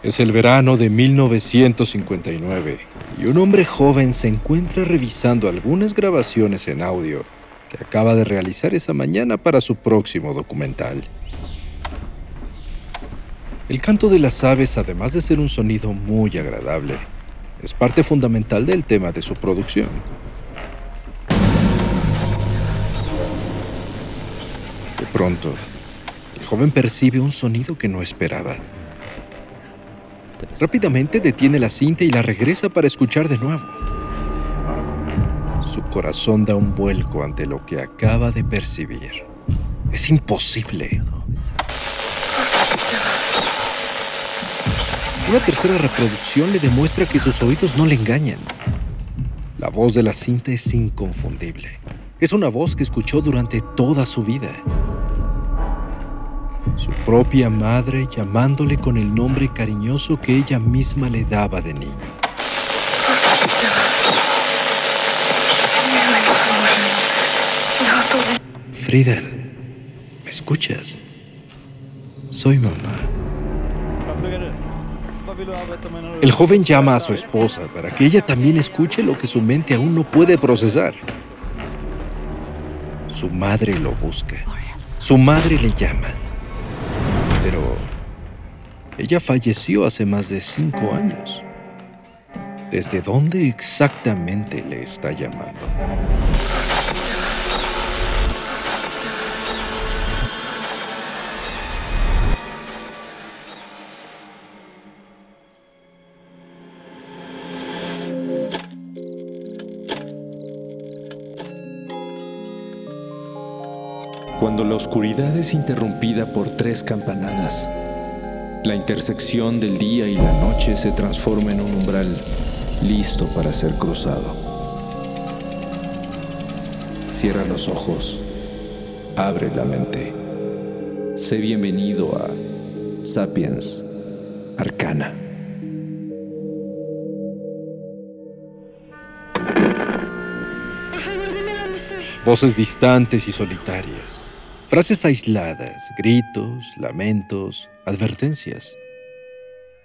Es el verano de 1959 y un hombre joven se encuentra revisando algunas grabaciones en audio que acaba de realizar esa mañana para su próximo documental. El canto de las aves, además de ser un sonido muy agradable, es parte fundamental del tema de su producción. De pronto, el joven percibe un sonido que no esperaba. Rápidamente detiene la cinta y la regresa para escuchar de nuevo. Su corazón da un vuelco ante lo que acaba de percibir. Es imposible. Una tercera reproducción le demuestra que sus oídos no le engañan. La voz de la cinta es inconfundible. Es una voz que escuchó durante toda su vida. Su propia madre llamándole con el nombre cariñoso que ella misma le daba de niño. Friedel, ¿me escuchas? Soy mamá. El joven llama a su esposa para que ella también escuche lo que su mente aún no puede procesar. Su madre lo busca. Su madre le llama. Ella falleció hace más de cinco años. ¿Desde dónde exactamente le está llamando? Cuando la oscuridad es interrumpida por tres campanadas, la intersección del día y la noche se transforma en un umbral listo para ser cruzado. Cierra los ojos, abre la mente. Sé bienvenido a Sapiens Arcana. Voces distantes y solitarias. Frases aisladas, gritos, lamentos, advertencias.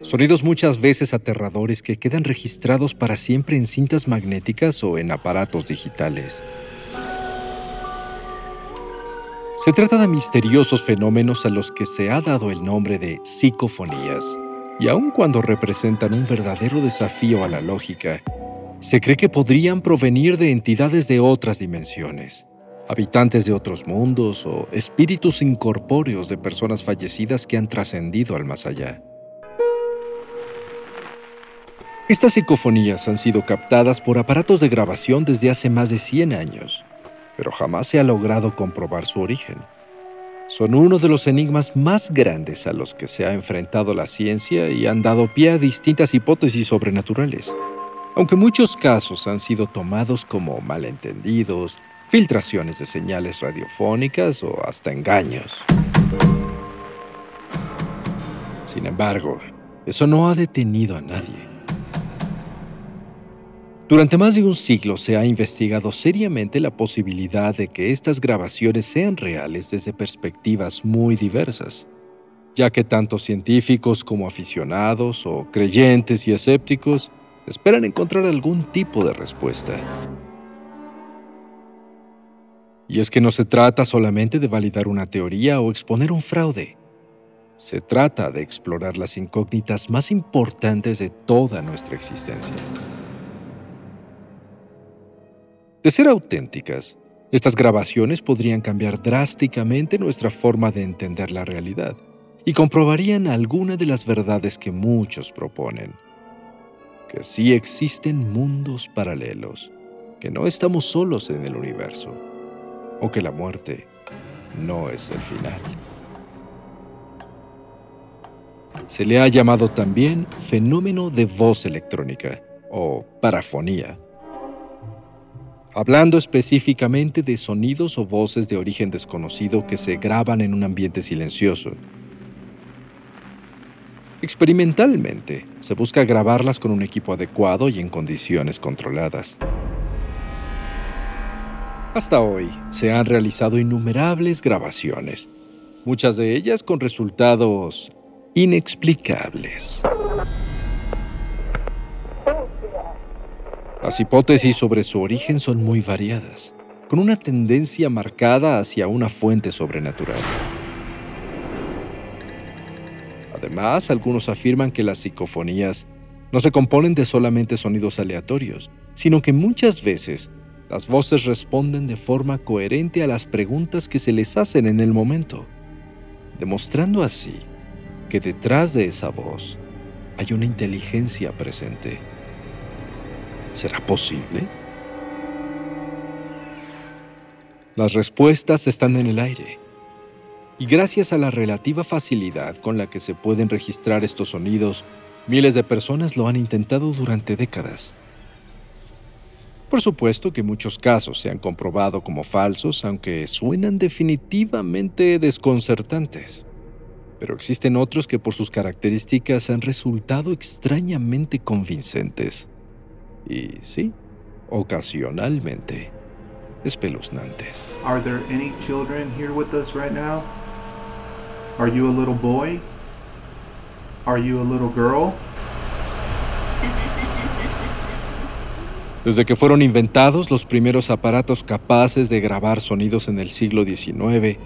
Sonidos muchas veces aterradores que quedan registrados para siempre en cintas magnéticas o en aparatos digitales. Se trata de misteriosos fenómenos a los que se ha dado el nombre de psicofonías, y aun cuando representan un verdadero desafío a la lógica, se cree que podrían provenir de entidades de otras dimensiones, habitantes de otros mundos o espíritus incorpóreos de personas fallecidas que han trascendido al más allá. Estas psicofonías han sido captadas por aparatos de grabación desde hace más de 100 años, pero jamás se ha logrado comprobar su origen. Son uno de los enigmas más grandes a los que se ha enfrentado la ciencia y han dado pie a distintas hipótesis sobrenaturales. Aunque muchos casos han sido tomados como malentendidos, filtraciones de señales radiofónicas o hasta engaños. Sin embargo, eso no ha detenido a nadie. Durante más de un siglo se ha investigado seriamente la posibilidad de que estas grabaciones sean reales desde perspectivas muy diversas, ya que tanto científicos como aficionados o creyentes y escépticos esperan encontrar algún tipo de respuesta. Y es que no se trata solamente de validar una teoría o exponer un fraude. Se trata de explorar las incógnitas más importantes de toda nuestra existencia. De ser auténticas, estas grabaciones podrían cambiar drásticamente nuestra forma de entender la realidad y comprobarían alguna de las verdades que muchos proponen que sí existen mundos paralelos, que no estamos solos en el universo, o que la muerte no es el final. Se le ha llamado también fenómeno de voz electrónica o parafonía, hablando específicamente de sonidos o voces de origen desconocido que se graban en un ambiente silencioso Experimentalmente, se busca grabarlas con un equipo adecuado y en condiciones controladas. Hasta hoy se han realizado innumerables grabaciones, muchas de ellas con resultados inexplicables. Las hipótesis sobre su origen son muy variadas, con una tendencia marcada hacia una fuente sobrenatural. Además, algunos afirman que las psicofonías no se componen de solamente sonidos aleatorios, sino que muchas veces las voces responden de forma coherente a las preguntas que se les hacen en el momento, demostrando así que detrás de esa voz hay una inteligencia presente. ¿Será posible? Las respuestas están en el aire. Y gracias a la relativa facilidad con la que se pueden registrar estos sonidos, miles de personas lo han intentado durante décadas. Por supuesto que muchos casos se han comprobado como falsos, aunque suenan definitivamente desconcertantes. Pero existen otros que por sus características han resultado extrañamente convincentes. Y sí, ocasionalmente espeluznantes. Are there any children here with us right now? Are you a little boy? Are you a little girl? Desde que fueron inventados los primeros aparatos capaces de grabar sonidos en el siglo XIX,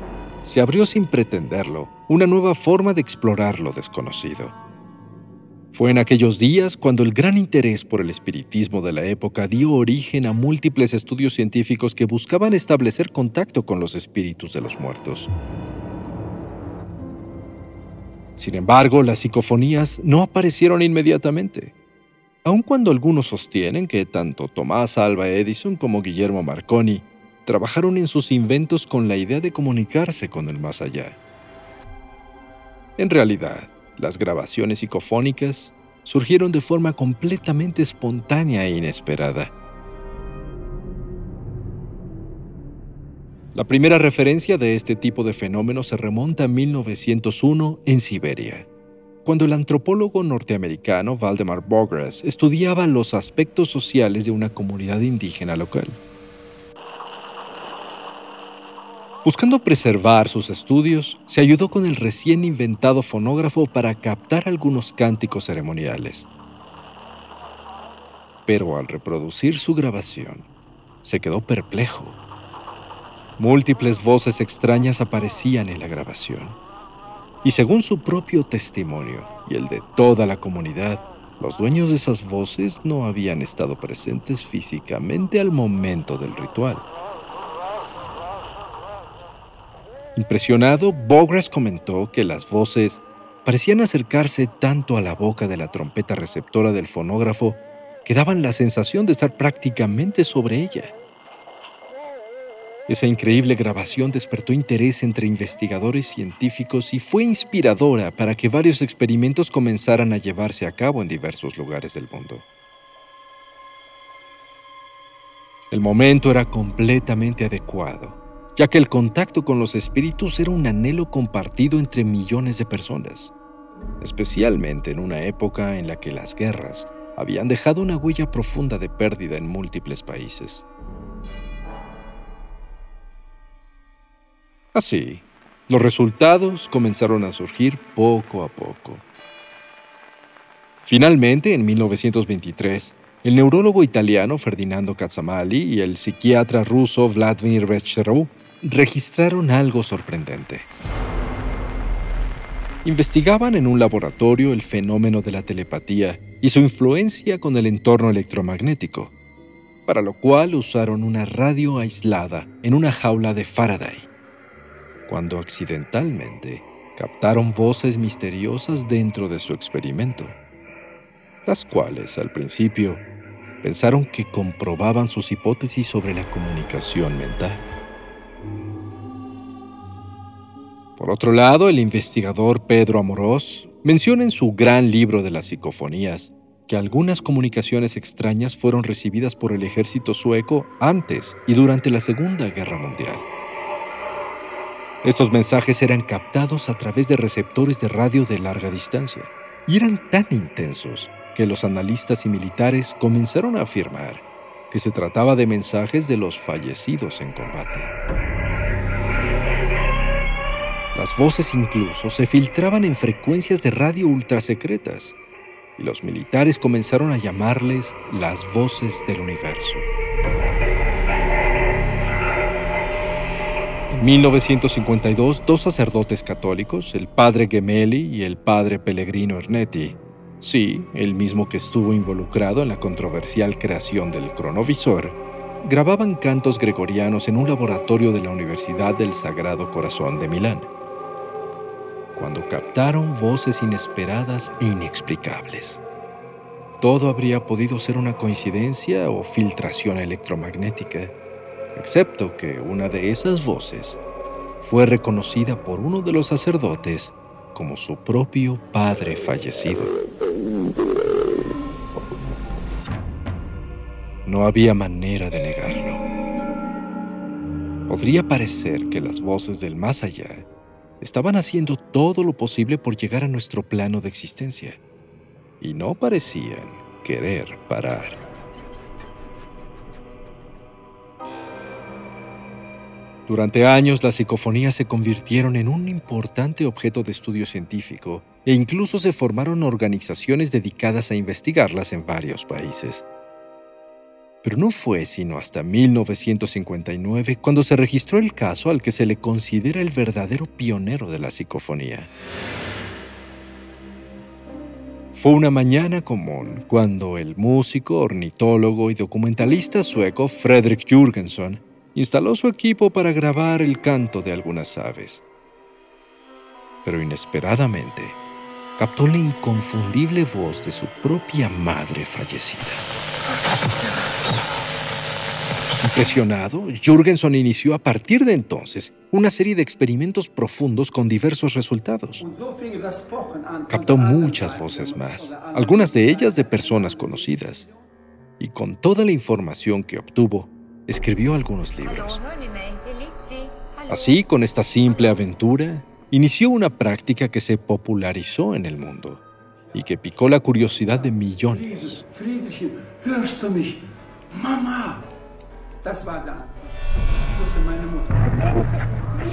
se abrió sin pretenderlo una nueva forma de explorar lo desconocido. Fue en aquellos días cuando el gran interés por el espiritismo de la época dio origen a múltiples estudios científicos que buscaban establecer contacto con los espíritus de los muertos. Sin embargo, las psicofonías no aparecieron inmediatamente aun cuando algunos sostienen que tanto Tomás Alva Edison como Guillermo Marconi trabajaron en sus inventos con la idea de comunicarse con el más allá. En realidad, las grabaciones psicofónicas surgieron de forma completamente espontánea e inesperada. La primera referencia de este tipo de fenómeno se remonta a 1901 en Siberia cuando el antropólogo norteamericano Valdemar Bogras estudiaba los aspectos sociales de una comunidad indígena local. Buscando preservar sus estudios, se ayudó con el recién inventado fonógrafo para captar algunos cánticos ceremoniales. Pero al reproducir su grabación, se quedó perplejo. Múltiples voces extrañas aparecían en la grabación y según su propio testimonio y el de toda la comunidad, los dueños de esas voces no habían estado presentes físicamente al momento del ritual. Impresionado, Bogras comentó que las voces parecían acercarse tanto a la boca de la trompeta receptora del fonógrafo que daban la sensación de estar prácticamente sobre ella. Esa increíble grabación despertó interés entre investigadores científicos y fue inspiradora para que varios experimentos comenzaran a llevarse a cabo en diversos lugares del mundo. El momento era completamente adecuado, ya que el contacto con los espíritus era un anhelo compartido entre millones de personas, especialmente en una época en la que las guerras habían dejado una huella profunda de pérdida en múltiples países. Así, los resultados comenzaron a surgir poco a poco. Finalmente, en 1923, el neurólogo italiano Ferdinando Cazzamali y el psiquiatra ruso Vladimir Vecherov registraron algo sorprendente. Investigaban en un laboratorio el fenómeno de la telepatía y su influencia con el entorno electromagnético, para lo cual usaron una radio aislada en una jaula de Faraday cuando accidentalmente captaron voces misteriosas dentro de su experimento, las cuales al principio pensaron que comprobaban sus hipótesis sobre la comunicación mental. Por otro lado, el investigador Pedro Amorós menciona en su gran libro de las psicofonías que algunas comunicaciones extrañas fueron recibidas por el ejército sueco antes y durante la Segunda Guerra Mundial. Estos mensajes eran captados a través de receptores de radio de larga distancia y eran tan intensos que los analistas y militares comenzaron a afirmar que se trataba de mensajes de los fallecidos en combate. Las voces incluso se filtraban en frecuencias de radio ultrasecretas y los militares comenzaron a llamarles las voces del universo. 1952, dos sacerdotes católicos, el padre Gemelli y el padre Pellegrino Ernetti, sí, el mismo que estuvo involucrado en la controversial creación del cronovisor, grababan cantos gregorianos en un laboratorio de la Universidad del Sagrado Corazón de Milán. Cuando captaron voces inesperadas e inexplicables. Todo habría podido ser una coincidencia o filtración electromagnética, excepto que una de esas voces fue reconocida por uno de los sacerdotes como su propio padre fallecido. No había manera de negarlo. Podría parecer que las voces del más allá estaban haciendo todo lo posible por llegar a nuestro plano de existencia y no parecían querer parar. Durante años las psicofonías se convirtieron en un importante objeto de estudio científico e incluso se formaron organizaciones dedicadas a investigarlas en varios países. Pero no fue sino hasta 1959 cuando se registró el caso al que se le considera el verdadero pionero de la psicofonía. Fue una mañana común cuando el músico, ornitólogo y documentalista sueco Fredrik Jürgenson instaló su equipo para grabar el canto de algunas aves. Pero inesperadamente, captó la inconfundible voz de su propia madre fallecida. Impresionado, Jürgenson inició a partir de entonces una serie de experimentos profundos con diversos resultados. Captó muchas voces más, algunas de ellas de personas conocidas, y con toda la información que obtuvo, escribió algunos libros. Así, con esta simple aventura, inició una práctica que se popularizó en el mundo y que picó la curiosidad de millones.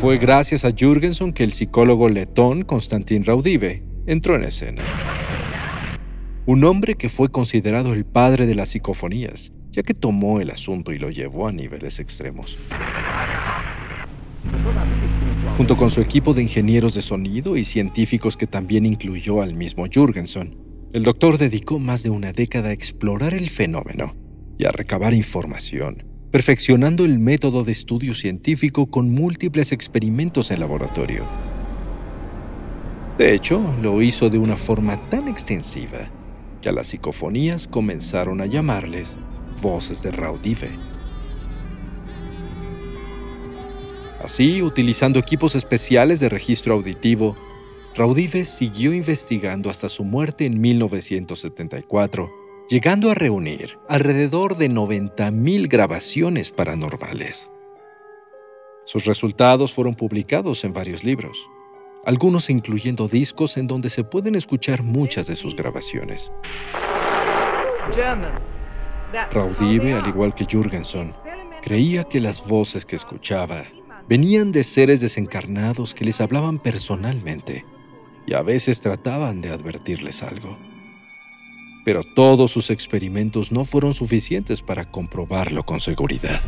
Fue gracias a Jürgenson que el psicólogo letón Konstantin Raudive entró en escena. Un hombre que fue considerado el padre de las psicofonías, ya que tomó el asunto y lo llevó a niveles extremos. Junto con su equipo de ingenieros de sonido y científicos que también incluyó al mismo Jürgenson, el doctor dedicó más de una década a explorar el fenómeno y a recabar información perfeccionando el método de estudio científico con múltiples experimentos en laboratorio. De hecho, lo hizo de una forma tan extensiva que a las psicofonías comenzaron a llamarles voces de Raudive. Así, utilizando equipos especiales de registro auditivo, Raudive siguió investigando hasta su muerte en 1974 llegando a reunir alrededor de 90.000 grabaciones paranormales. Sus resultados fueron publicados en varios libros, algunos incluyendo discos en donde se pueden escuchar muchas de sus grabaciones. Raudive, al igual que Jürgenson, creía que las voces que escuchaba venían de seres desencarnados que les hablaban personalmente y a veces trataban de advertirles algo pero todos sus experimentos no fueron suficientes para comprobarlo con seguridad.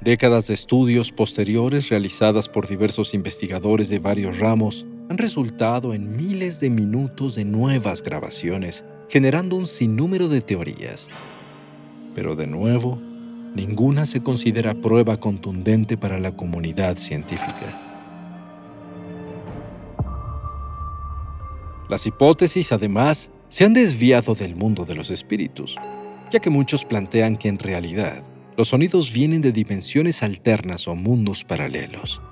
Décadas de estudios posteriores realizadas por diversos investigadores de varios ramos han resultado en miles de minutos de nuevas grabaciones, generando un sinnúmero de teorías. Pero de nuevo, ninguna se considera prueba contundente para la comunidad científica. Las hipótesis, además, se han desviado del mundo de los espíritus, ya que muchos plantean que en realidad los sonidos vienen de dimensiones alternas o mundos paralelos.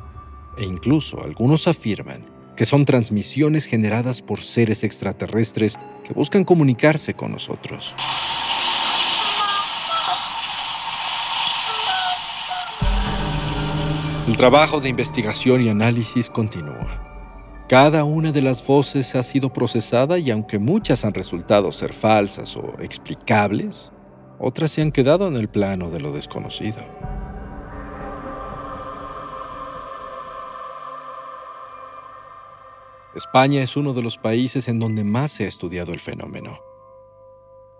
E incluso algunos afirman que son transmisiones generadas por seres extraterrestres que buscan comunicarse con nosotros. El trabajo de investigación y análisis continúa. Cada una de las voces ha sido procesada y aunque muchas han resultado ser falsas o explicables, otras se han quedado en el plano de lo desconocido. España es uno de los países en donde más se ha estudiado el fenómeno.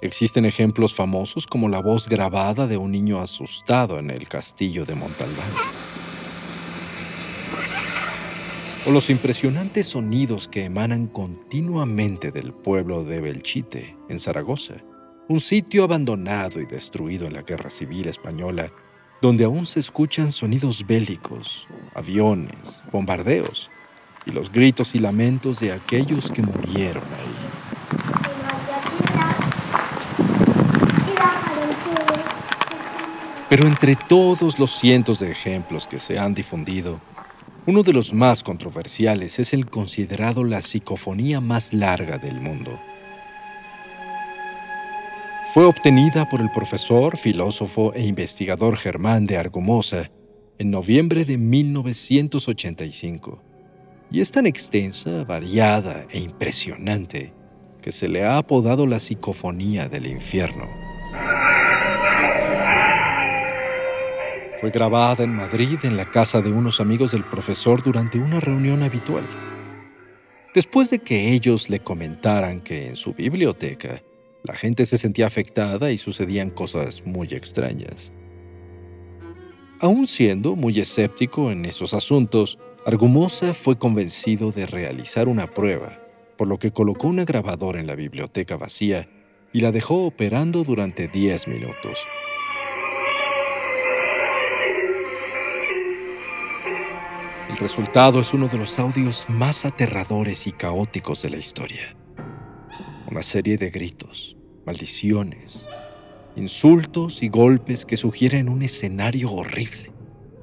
Existen ejemplos famosos como la voz grabada de un niño asustado en el castillo de Montalbán. O los impresionantes sonidos que emanan continuamente del pueblo de Belchite, en Zaragoza, un sitio abandonado y destruido en la Guerra Civil Española, donde aún se escuchan sonidos bélicos, aviones, bombardeos y los gritos y lamentos de aquellos que murieron ahí. Pero entre todos los cientos de ejemplos que se han difundido, uno de los más controversiales es el considerado la psicofonía más larga del mundo. Fue obtenida por el profesor, filósofo e investigador Germán de Argumosa en noviembre de 1985 y es tan extensa, variada e impresionante que se le ha apodado la psicofonía del infierno. Fue grabada en Madrid en la casa de unos amigos del profesor durante una reunión habitual. Después de que ellos le comentaran que en su biblioteca la gente se sentía afectada y sucedían cosas muy extrañas. Aún siendo muy escéptico en esos asuntos, Argumosa fue convencido de realizar una prueba, por lo que colocó una grabadora en la biblioteca vacía y la dejó operando durante 10 minutos. El resultado es uno de los audios más aterradores y caóticos de la historia. Una serie de gritos, maldiciones, insultos y golpes que sugieren un escenario horrible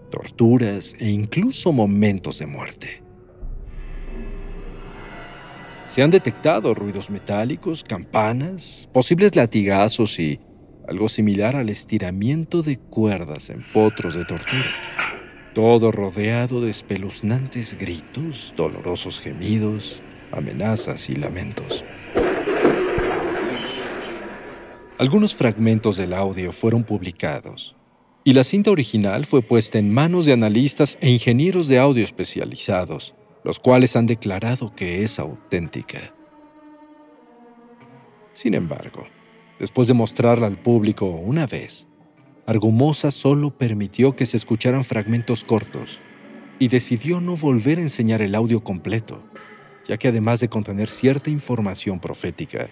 torturas e incluso momentos de muerte. Se han detectado ruidos metálicos, campanas, posibles latigazos y algo similar al estiramiento de cuerdas en potros de tortura. Todo rodeado de espeluznantes gritos, dolorosos gemidos, amenazas y lamentos. Algunos fragmentos del audio fueron publicados, y la cinta original fue puesta en manos de analistas e ingenieros de audio especializados, los cuales han declarado que es auténtica. Sin embargo, después de mostrarla al público una vez, Argumosa solo permitió que se escucharan fragmentos cortos y decidió no volver a enseñar el audio completo, ya que además de contener cierta información profética,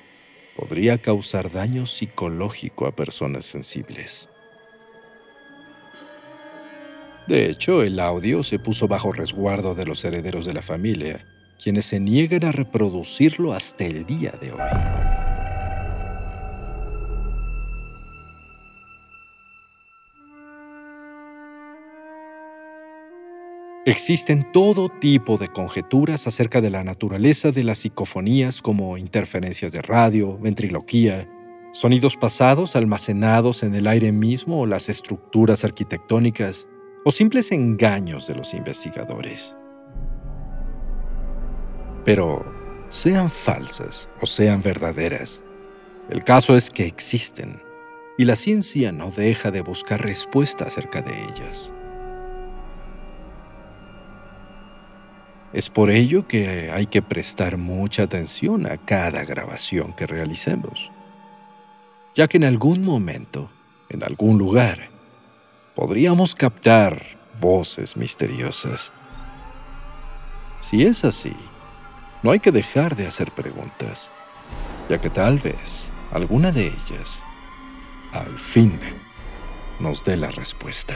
podría causar daño psicológico a personas sensibles. De hecho, el audio se puso bajo resguardo de los herederos de la familia, quienes se niegan a reproducirlo hasta el día de hoy. Existen todo tipo de conjeturas acerca de la naturaleza de las psicofonías como interferencias de radio, ventriloquía, sonidos pasados almacenados en el aire mismo o las estructuras arquitectónicas, o simples engaños de los investigadores. Pero, sean falsas o sean verdaderas, el caso es que existen y la ciencia no deja de buscar respuesta acerca de ellas. Es por ello que hay que prestar mucha atención a cada grabación que realicemos, ya que en algún momento, en algún lugar, podríamos captar voces misteriosas. Si es así, no hay que dejar de hacer preguntas, ya que tal vez alguna de ellas, al fin, nos dé la respuesta.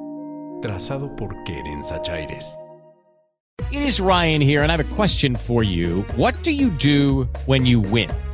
Trazado por Keren Sachaires. It is Ryan here, and I have a question for you. What do you do when you win?